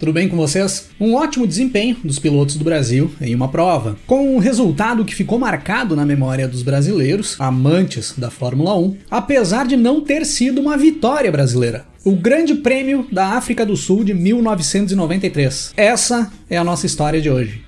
Tudo bem com vocês? Um ótimo desempenho dos pilotos do Brasil em uma prova, com um resultado que ficou marcado na memória dos brasileiros, amantes da Fórmula 1, apesar de não ter sido uma vitória brasileira. O Grande Prêmio da África do Sul de 1993. Essa é a nossa história de hoje.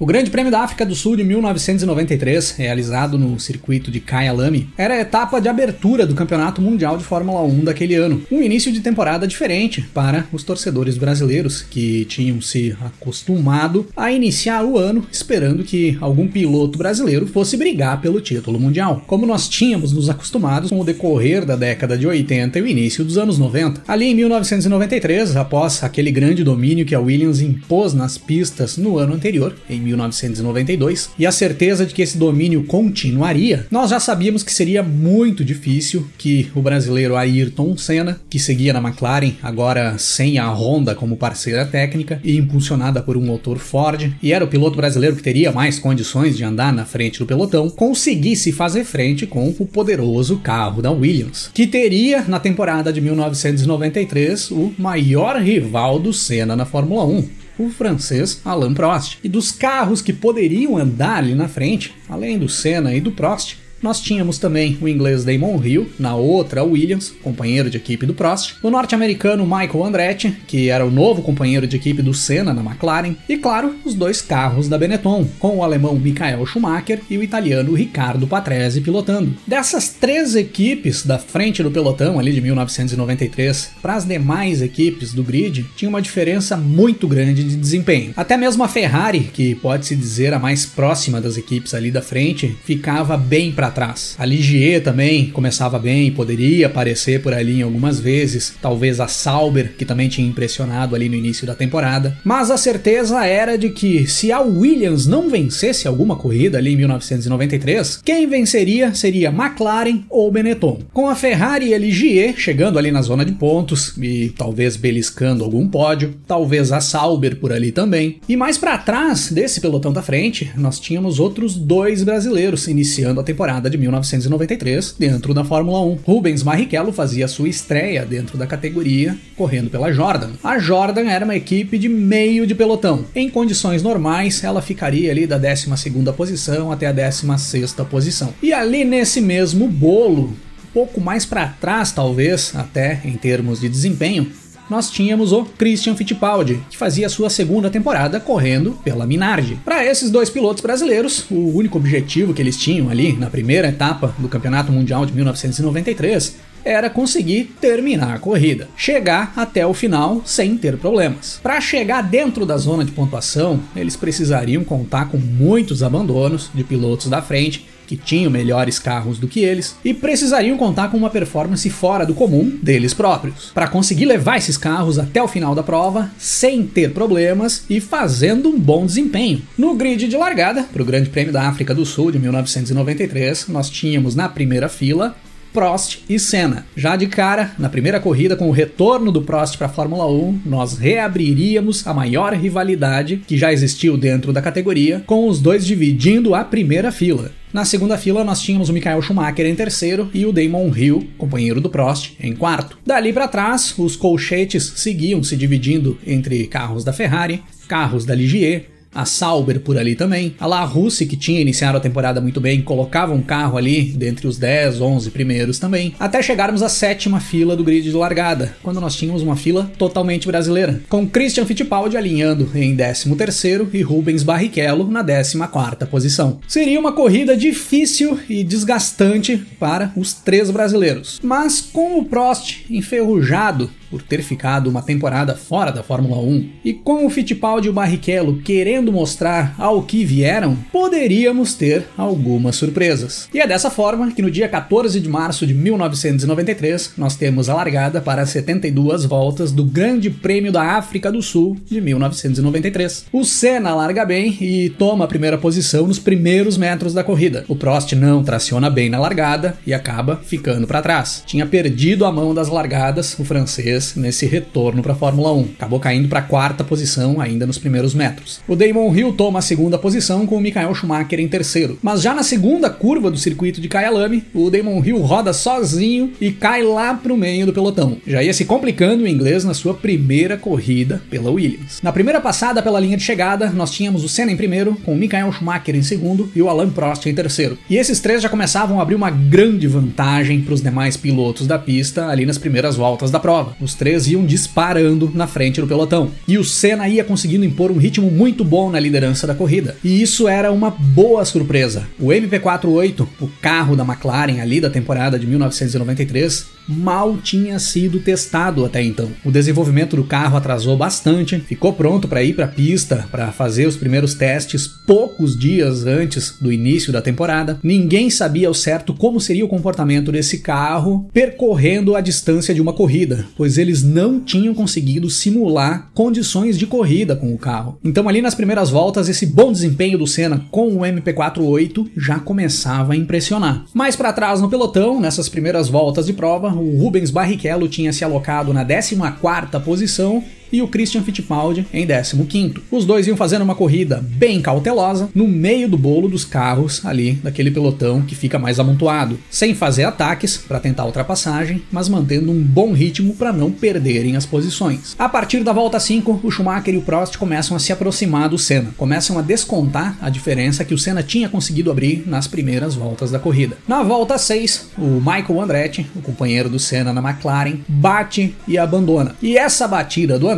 O Grande Prêmio da África do Sul de 1993, realizado no circuito de Kyalami, era a etapa de abertura do Campeonato Mundial de Fórmula 1 daquele ano. Um início de temporada diferente para os torcedores brasileiros, que tinham se acostumado a iniciar o ano esperando que algum piloto brasileiro fosse brigar pelo título mundial, como nós tínhamos nos acostumados com o decorrer da década de 80 e o início dos anos 90. Ali em 1993, após aquele grande domínio que a Williams impôs nas pistas no ano anterior, em 1992, e a certeza de que esse domínio continuaria, nós já sabíamos que seria muito difícil que o brasileiro Ayrton Senna, que seguia na McLaren, agora sem a Honda como parceira técnica e impulsionada por um motor Ford, e era o piloto brasileiro que teria mais condições de andar na frente do pelotão, conseguisse fazer frente com o poderoso carro da Williams, que teria na temporada de 1993 o maior rival do Senna na Fórmula 1, o francês Alain Prost. E dos carros que poderiam andar ali na frente, além do Senna e do Prost, nós tínhamos também o inglês Damon Hill, na outra Williams, companheiro de equipe do Prost, o norte-americano Michael Andretti, que era o novo companheiro de equipe do Senna na McLaren, e claro, os dois carros da Benetton, com o alemão Michael Schumacher e o italiano Riccardo Patrese pilotando. Dessas três equipes da frente do pelotão ali de 1993 para as demais equipes do grid, tinha uma diferença muito grande de desempenho. Até mesmo a Ferrari, que pode se dizer a mais próxima das equipes ali da frente, ficava bem para trás. A Ligier também começava bem, poderia aparecer por ali em algumas vezes, talvez a Sauber, que também tinha impressionado ali no início da temporada, mas a certeza era de que se a Williams não vencesse alguma corrida ali em 1993, quem venceria seria McLaren ou Benetton. Com a Ferrari e a Ligier chegando ali na zona de pontos e talvez beliscando algum pódio, talvez a Sauber por ali também. E mais para trás desse pelotão da frente, nós tínhamos outros dois brasileiros iniciando a temporada temporada de 1993 dentro da Fórmula 1. Rubens Barrichello fazia sua estreia dentro da categoria correndo pela Jordan. A Jordan era uma equipe de meio de pelotão. Em condições normais, ela ficaria ali da 12ª posição até a 16ª posição. E ali nesse mesmo bolo, pouco mais para trás talvez, até em termos de desempenho, nós tínhamos o Christian Fittipaldi, que fazia sua segunda temporada correndo pela Minardi. Para esses dois pilotos brasileiros, o único objetivo que eles tinham ali na primeira etapa do Campeonato Mundial de 1993 era conseguir terminar a corrida, chegar até o final sem ter problemas. Para chegar dentro da zona de pontuação, eles precisariam contar com muitos abandonos de pilotos da frente que tinham melhores carros do que eles e precisariam contar com uma performance fora do comum deles próprios, para conseguir levar esses carros até o final da prova sem ter problemas e fazendo um bom desempenho. No grid de largada, para o Grande Prêmio da África do Sul de 1993, nós tínhamos na primeira fila Prost e Senna. Já de cara, na primeira corrida, com o retorno do Prost para a Fórmula 1, nós reabriríamos a maior rivalidade que já existiu dentro da categoria, com os dois dividindo a primeira fila. Na segunda fila, nós tínhamos o Michael Schumacher em terceiro e o Damon Hill, companheiro do Prost, em quarto. Dali para trás, os colchetes seguiam se dividindo entre carros da Ferrari, carros da Ligier, a Sauber por ali também. A La Russe, que tinha iniciado a temporada muito bem, colocava um carro ali dentre os 10, 11 primeiros também, até chegarmos à sétima fila do grid de largada, quando nós tínhamos uma fila totalmente brasileira, com Christian Fittipaldi alinhando em 13º e Rubens Barrichello na 14ª posição. Seria uma corrida difícil e desgastante para os três brasileiros, mas com o Prost enferrujado por ter ficado uma temporada fora da Fórmula 1 e com o Fittipaldi e o Barrichello querendo querendo mostrar ao que vieram, poderíamos ter algumas surpresas. E é dessa forma que no dia 14 de março de 1993 nós temos a largada para 72 voltas do Grande Prêmio da África do Sul de 1993. O Senna larga bem e toma a primeira posição nos primeiros metros da corrida. O Prost não traciona bem na largada e acaba ficando para trás. Tinha perdido a mão das largadas o francês nesse retorno para a Fórmula 1. Acabou caindo para a quarta posição ainda nos primeiros metros. O Damon Hill toma a segunda posição com o Michael Schumacher em terceiro. Mas já na segunda curva do circuito de Kyalami, o Damon Hill roda sozinho e cai lá pro meio do pelotão. Já ia se complicando o inglês na sua primeira corrida pela Williams. Na primeira passada pela linha de chegada, nós tínhamos o Senna em primeiro, com o Michael Schumacher em segundo e o Alain Prost em terceiro. E esses três já começavam a abrir uma grande vantagem para os demais pilotos da pista ali nas primeiras voltas da prova. Os três iam disparando na frente do pelotão. E o Senna ia conseguindo impor um ritmo muito bom na liderança da corrida. E isso era uma boa surpresa. O MP48, o carro da McLaren ali da temporada de 1993, mal tinha sido testado até então. O desenvolvimento do carro atrasou bastante, ficou pronto para ir para a pista para fazer os primeiros testes poucos dias antes do início da temporada. Ninguém sabia ao certo como seria o comportamento desse carro percorrendo a distância de uma corrida, pois eles não tinham conseguido simular condições de corrida com o carro. Então ali nas primeiras voltas esse bom desempenho do Senna com o MP48 já começava a impressionar. Mais para trás no pelotão, nessas primeiras voltas de prova, o Rubens Barrichello tinha se alocado na 14ª posição e o Christian Fittipaldi em 15. Os dois iam fazendo uma corrida bem cautelosa no meio do bolo dos carros ali daquele pelotão que fica mais amontoado, sem fazer ataques para tentar ultrapassagem, mas mantendo um bom ritmo para não perderem as posições. A partir da volta 5, o Schumacher e o Prost começam a se aproximar do Senna, começam a descontar a diferença que o Senna tinha conseguido abrir nas primeiras voltas da corrida. Na volta 6, o Michael Andretti, o companheiro do Senna na McLaren, bate e abandona. E essa batida do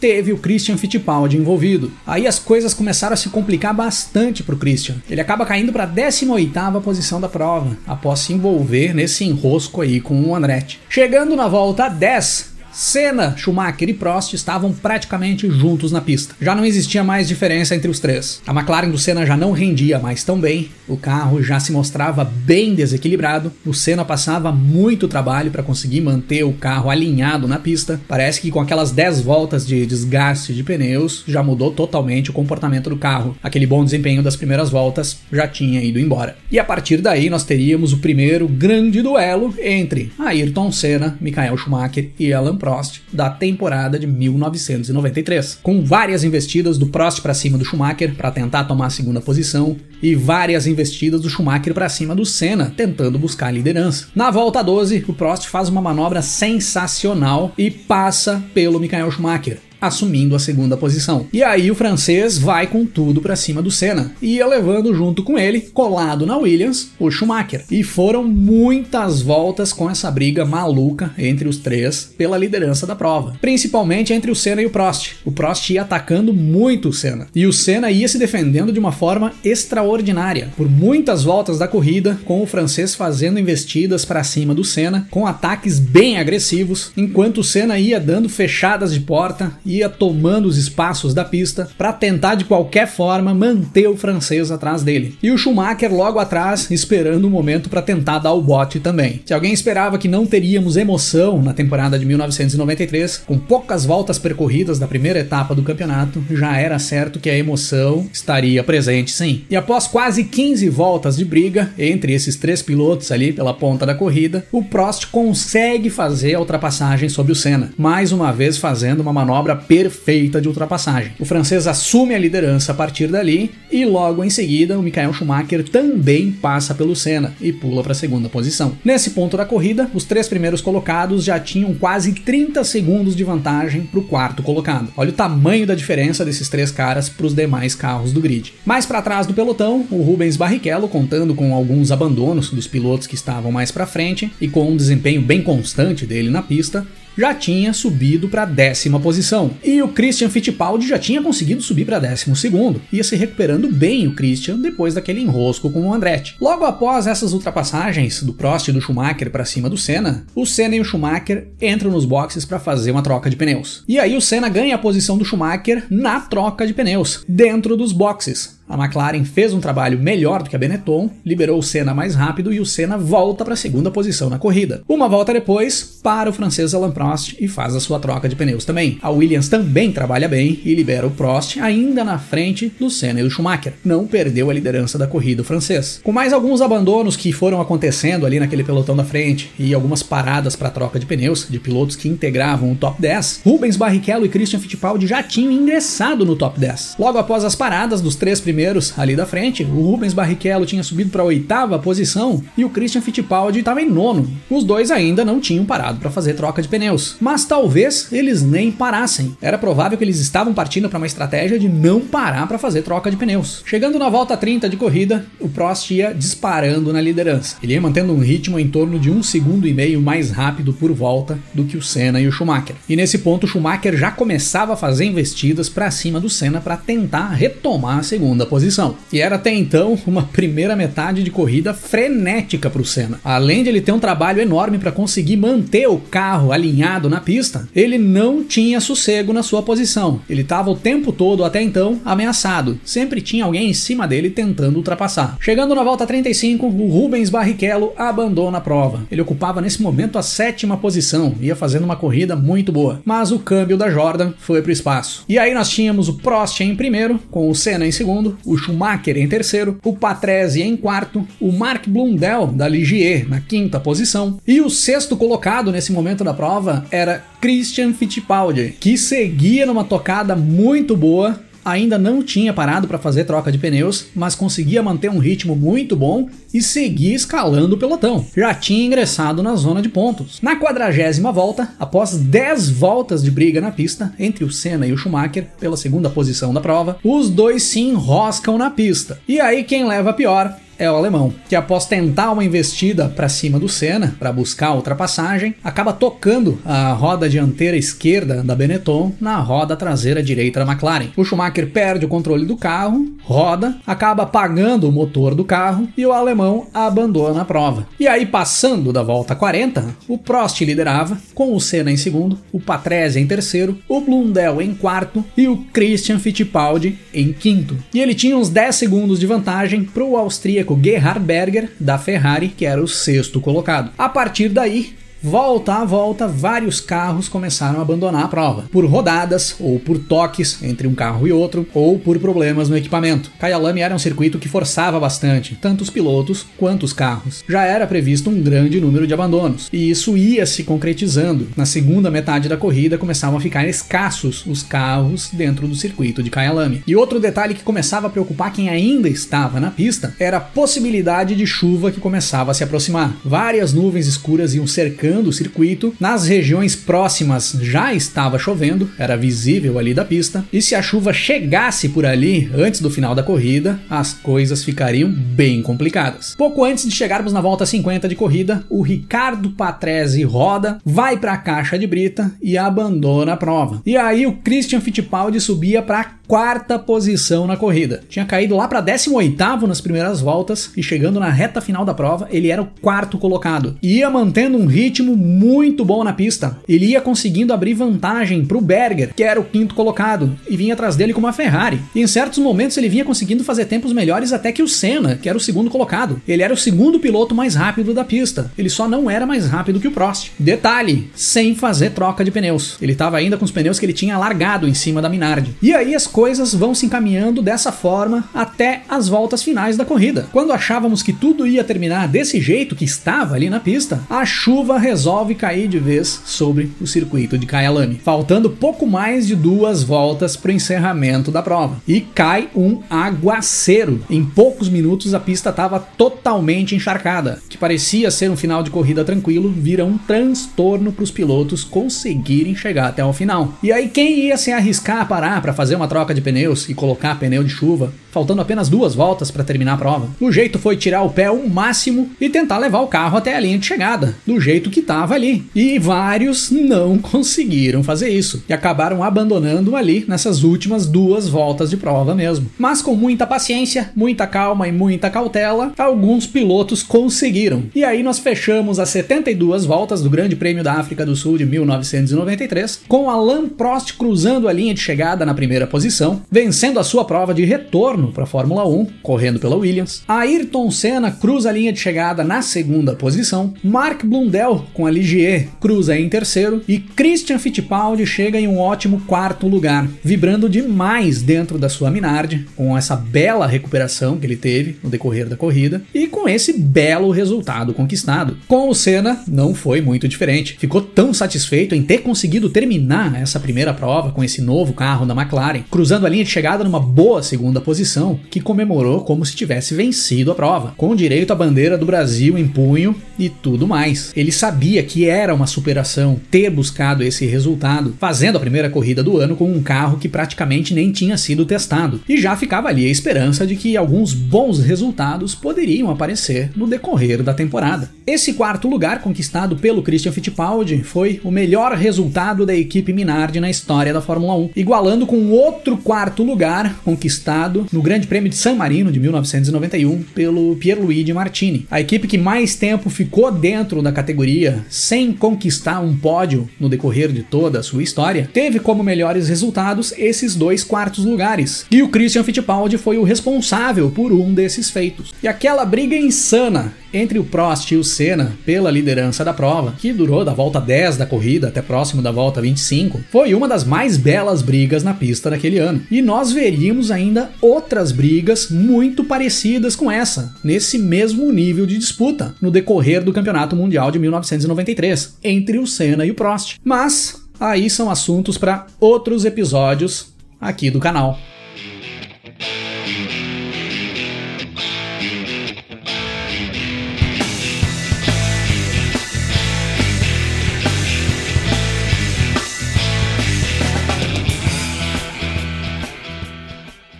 teve o Christian Fittipaldi envolvido. Aí as coisas começaram a se complicar bastante para o Christian. Ele acaba caindo para a 18ª posição da prova, após se envolver nesse enrosco aí com o Andretti. Chegando na volta 10, Senna, Schumacher e Prost estavam praticamente juntos na pista. Já não existia mais diferença entre os três. A McLaren do Senna já não rendia mais tão bem, o carro já se mostrava bem desequilibrado, o Senna passava muito trabalho para conseguir manter o carro alinhado na pista. Parece que com aquelas 10 voltas de desgaste de pneus já mudou totalmente o comportamento do carro. Aquele bom desempenho das primeiras voltas já tinha ido embora. E a partir daí nós teríamos o primeiro grande duelo entre Ayrton Senna, Michael Schumacher e Alan Prost da temporada de 1993, com várias investidas do Prost para cima do Schumacher para tentar tomar a segunda posição e várias investidas do Schumacher para cima do Senna, tentando buscar a liderança. Na volta 12, o Prost faz uma manobra sensacional e passa pelo Michael Schumacher assumindo a segunda posição. E aí o francês vai com tudo para cima do Senna, e ia levando junto com ele, colado na Williams, o Schumacher. E foram muitas voltas com essa briga maluca entre os três pela liderança da prova, principalmente entre o Senna e o Prost. O Prost ia atacando muito o Senna, e o Senna ia se defendendo de uma forma extraordinária por muitas voltas da corrida, com o francês fazendo investidas para cima do Senna, com ataques bem agressivos, enquanto o Senna ia dando fechadas de porta ia tomando os espaços da pista para tentar de qualquer forma manter o francês atrás dele. E o Schumacher logo atrás, esperando o um momento para tentar dar o bote também. Se alguém esperava que não teríamos emoção na temporada de 1993, com poucas voltas percorridas da primeira etapa do campeonato, já era certo que a emoção estaria presente sim. E após quase 15 voltas de briga entre esses três pilotos ali pela ponta da corrida, o Prost consegue fazer a ultrapassagem sobre o Senna, mais uma vez fazendo uma manobra perfeita de ultrapassagem. O francês assume a liderança a partir dali e logo em seguida o Michael Schumacher também passa pelo Senna e pula para a segunda posição. Nesse ponto da corrida, os três primeiros colocados já tinham quase 30 segundos de vantagem para o quarto colocado. Olha o tamanho da diferença desses três caras para os demais carros do grid. Mais para trás do pelotão, o Rubens Barrichello contando com alguns abandonos dos pilotos que estavam mais para frente e com um desempenho bem constante dele na pista, já tinha subido para a décima posição. E o Christian Fittipaldi já tinha conseguido subir para décimo segundo. Ia se recuperando bem o Christian depois daquele enrosco com o Andretti. Logo após essas ultrapassagens do Prost e do Schumacher para cima do Senna, o Senna e o Schumacher entram nos boxes para fazer uma troca de pneus. E aí o Senna ganha a posição do Schumacher na troca de pneus, dentro dos boxes. A McLaren fez um trabalho melhor do que a Benetton, liberou o Senna mais rápido e o Senna volta para a segunda posição na corrida. Uma volta depois, para o francês Alain Prost e faz a sua troca de pneus também. A Williams também trabalha bem e libera o Prost ainda na frente do Senna e do Schumacher. Não perdeu a liderança da corrida o francês. Com mais alguns abandonos que foram acontecendo ali naquele pelotão da frente e algumas paradas para troca de pneus de pilotos que integravam o top 10, Rubens Barrichello e Christian Fittipaldi já tinham ingressado no top 10. Logo após as paradas dos três primeiros primeiros ali da frente. O Rubens Barrichello tinha subido para a oitava posição e o Christian Fittipaldi estava em nono. Os dois ainda não tinham parado para fazer troca de pneus, mas talvez eles nem parassem. Era provável que eles estavam partindo para uma estratégia de não parar para fazer troca de pneus. Chegando na volta 30 de corrida, o Prost ia disparando na liderança. Ele ia mantendo um ritmo em torno de um segundo e meio mais rápido por volta do que o Senna e o Schumacher. E nesse ponto, o Schumacher já começava a fazer investidas para cima do Senna para tentar retomar a segunda posição. E era até então uma primeira metade de corrida frenética para o Senna. Além de ele ter um trabalho enorme para conseguir manter o carro alinhado na pista, ele não tinha sossego na sua posição. Ele estava o tempo todo até então ameaçado. Sempre tinha alguém em cima dele tentando ultrapassar. Chegando na volta 35, o Rubens Barrichello abandona a prova. Ele ocupava nesse momento a sétima posição, ia fazendo uma corrida muito boa. Mas o câmbio da Jordan foi para o espaço. E aí nós tínhamos o Prost em primeiro, com o Senna em segundo, o Schumacher em terceiro, o Patrese em quarto, o Mark Blundell da Ligier na quinta posição e o sexto colocado nesse momento da prova era Christian Fittipaldi, que seguia numa tocada muito boa ainda não tinha parado para fazer troca de pneus, mas conseguia manter um ritmo muito bom e seguir escalando o pelotão. Já tinha ingressado na zona de pontos. Na quadragésima volta, após 10 voltas de briga na pista entre o Senna e o Schumacher pela segunda posição da prova, os dois se enroscam na pista. E aí quem leva a pior é o alemão, que após tentar uma investida para cima do Senna para buscar a ultrapassagem, acaba tocando a roda dianteira esquerda da Benetton na roda traseira direita da McLaren. O Schumacher perde o controle do carro, roda, acaba apagando o motor do carro e o alemão abandona a prova. E aí, passando da volta 40, o Prost liderava, com o Senna em segundo, o Patrese em terceiro, o Blundell em quarto e o Christian Fittipaldi em quinto. E ele tinha uns 10 segundos de vantagem para o austríaco austríaco Gerhard Berger, da Ferrari, que era o sexto colocado. A partir daí, Volta a volta, vários carros começaram a abandonar a prova, por rodadas, ou por toques entre um carro e outro, ou por problemas no equipamento. Kyalami era um circuito que forçava bastante, tanto os pilotos quanto os carros. Já era previsto um grande número de abandonos, e isso ia se concretizando. Na segunda metade da corrida começavam a ficar escassos os carros dentro do circuito de Kyalami. E outro detalhe que começava a preocupar quem ainda estava na pista era a possibilidade de chuva que começava a se aproximar. Várias nuvens escuras iam cercando o circuito. Nas regiões próximas já estava chovendo, era visível ali da pista, e se a chuva chegasse por ali antes do final da corrida, as coisas ficariam bem complicadas. Pouco antes de chegarmos na volta 50 de corrida, o Ricardo Patrese roda, vai para a caixa de brita e abandona a prova. E aí o Christian Fittipaldi subia para quarta posição na corrida. Tinha caído lá para 18 nas primeiras voltas e chegando na reta final da prova, ele era o quarto colocado. Ia mantendo um ritmo muito bom na pista. Ele ia conseguindo abrir vantagem para o Berger, que era o quinto colocado, e vinha atrás dele com uma Ferrari. E em certos momentos ele vinha conseguindo fazer tempos melhores até que o Senna, que era o segundo colocado. Ele era o segundo piloto mais rápido da pista. Ele só não era mais rápido que o Prost. Detalhe, sem fazer troca de pneus. Ele estava ainda com os pneus que ele tinha largado em cima da Minardi. E aí as coisas vão se encaminhando dessa forma até as voltas finais da corrida. Quando achávamos que tudo ia terminar desse jeito que estava ali na pista, a chuva resolve cair de vez sobre o circuito de Kyalami, faltando pouco mais de duas voltas para o encerramento da prova. E cai um aguaceiro. Em poucos minutos a pista estava totalmente encharcada, que parecia ser um final de corrida tranquilo, vira um transtorno para os pilotos conseguirem chegar até o final. E aí quem ia se arriscar a parar para fazer uma troca de pneus e colocar pneu de chuva, faltando apenas duas voltas para terminar a prova. O jeito foi tirar o pé o máximo e tentar levar o carro até a linha de chegada, do jeito que estava ali. E vários não conseguiram fazer isso e acabaram abandonando ali nessas últimas duas voltas de prova mesmo. Mas com muita paciência, muita calma e muita cautela, alguns pilotos conseguiram. E aí nós fechamos as 72 voltas do Grande Prêmio da África do Sul de 1993 com Alain Prost cruzando a linha de chegada na primeira posição, vencendo a sua prova de retorno para a Fórmula 1, correndo pela Williams. Ayrton Senna cruza a linha de chegada na segunda posição, Mark Blundell com a Ligier cruza em terceiro e Christian Fittipaldi chega em um ótimo quarto lugar, vibrando demais dentro da sua Minardi, com essa bela recuperação que ele teve no decorrer da corrida e com esse belo resultado conquistado. Com o Senna não foi muito diferente. Ficou tão satisfeito em ter conseguido terminar essa primeira prova com esse novo carro da McLaren, cruzando a linha de chegada numa boa segunda posição, que comemorou como se tivesse vencido a prova, com direito à bandeira do Brasil em punho e tudo mais. Ele sabia que era uma superação ter buscado esse resultado, fazendo a primeira corrida do ano com um carro que praticamente nem tinha sido testado, e já ficava ali a esperança de que alguns bons resultados poderiam aparecer no decorrer da temporada. Esse quarto lugar conquistado pelo Christian Fittipaldi foi o melhor resultado da equipe Minardi na história da Fórmula 1, igualando com outro quarto lugar conquistado no Grande Prêmio de San Marino de 1991 pelo Pierluigi Martini. A equipe que mais tempo ficou dentro da categoria sem conquistar um pódio no decorrer de toda a sua história, teve como melhores resultados esses dois quartos lugares. E o Christian Fittipaldi foi o responsável por um desses feitos. E aquela briga insana entre o Prost e o Senna pela liderança da prova, que durou da volta 10 da corrida até próximo da volta 25, foi uma das mais belas brigas na pista daquele ano. E nós veríamos ainda outras brigas muito parecidas com essa, nesse mesmo nível de disputa, no decorrer do Campeonato Mundial de 1993, entre o Senna e o Prost. Mas aí são assuntos para outros episódios aqui do canal.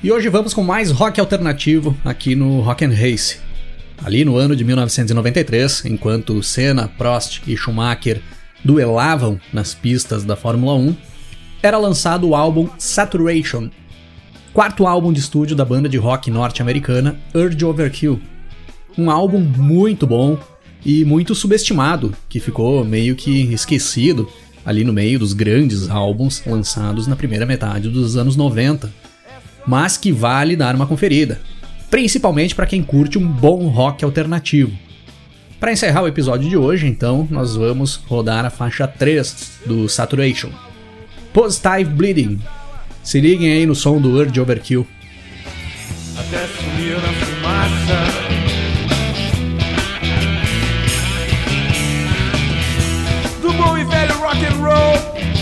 E hoje vamos com mais rock alternativo aqui no Rock and Race. Ali no ano de 1993, enquanto Senna, Prost e Schumacher duelavam nas pistas da Fórmula 1, era lançado o álbum Saturation, quarto álbum de estúdio da banda de rock norte-americana Urge Overkill. Um álbum muito bom e muito subestimado, que ficou meio que esquecido ali no meio dos grandes álbuns lançados na primeira metade dos anos 90 mas que vale dar uma conferida, principalmente para quem curte um bom rock alternativo. Para encerrar o episódio de hoje, então, nós vamos rodar a faixa 3 do Saturation, Positive Bleeding. Se liguem aí no som do Urge Overkill. Até na fumaça. Do bom e velho rock and roll.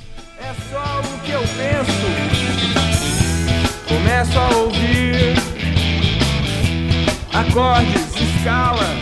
Começo a ouvir acordes, escalas